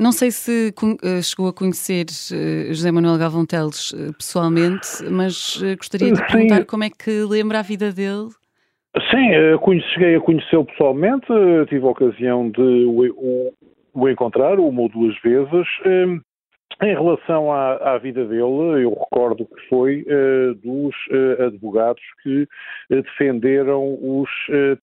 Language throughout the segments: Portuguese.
Não sei se chegou a conhecer José Manuel Galvão Teles pessoalmente, mas gostaria de perguntar Sim. como é que lembra a vida dele. Sim, cheguei a conhecê-lo pessoalmente, tive a ocasião de o, o encontrar uma ou duas vezes. Em relação à, à, vida dele, eu recordo que foi uh, dos uh, advogados que uh, defenderam os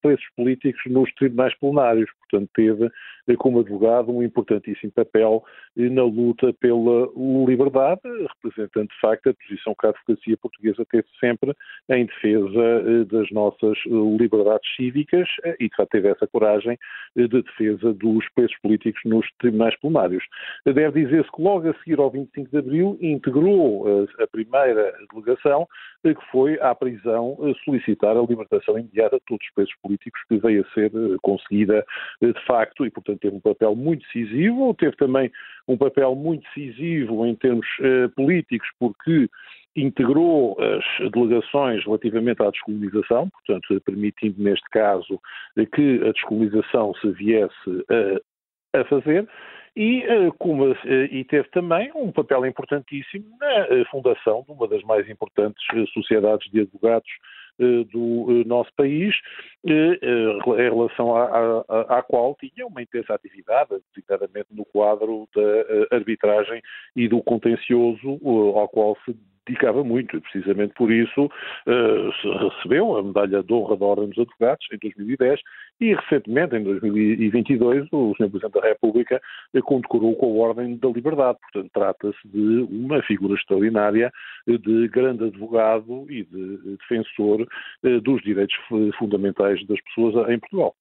presos políticos nos tribunais plenários. Portanto, teve como advogado um importantíssimo papel na luta pela liberdade, representando de facto a posição que a advocacia portuguesa teve sempre em defesa das nossas liberdades cívicas e de facto teve essa coragem de defesa dos presos políticos nos tribunais plenários. Deve dizer-se que logo a seguir ao 25 de Abril, integrou eh, a primeira delegação eh, que foi à prisão eh, solicitar a libertação imediata de todos os presos políticos que veio a ser conseguida de facto e, portanto, teve um papel muito decisivo. Teve também um papel muito decisivo em termos políticos, porque integrou as delegações relativamente à descolonização, portanto, permitindo, neste caso, que a descolonização se viesse a, a fazer e, eh, como, eh, e teve também um papel importantíssimo na eh, fundação de uma das mais importantes sociedades de advogados do nosso país, em relação à, qual tinha uma intensa atividade, designadamente no quadro da arbitragem e do contencioso, ao qual se dedicava muito e precisamente por isso recebeu a medalha de honra da Ordem dos Advogados em 2010 e recentemente, em 2022, o Sr. Presidente da República condecorou com a Ordem da Liberdade. Portanto, trata-se de uma figura extraordinária de grande advogado e de defensor dos direitos fundamentais das pessoas em Portugal.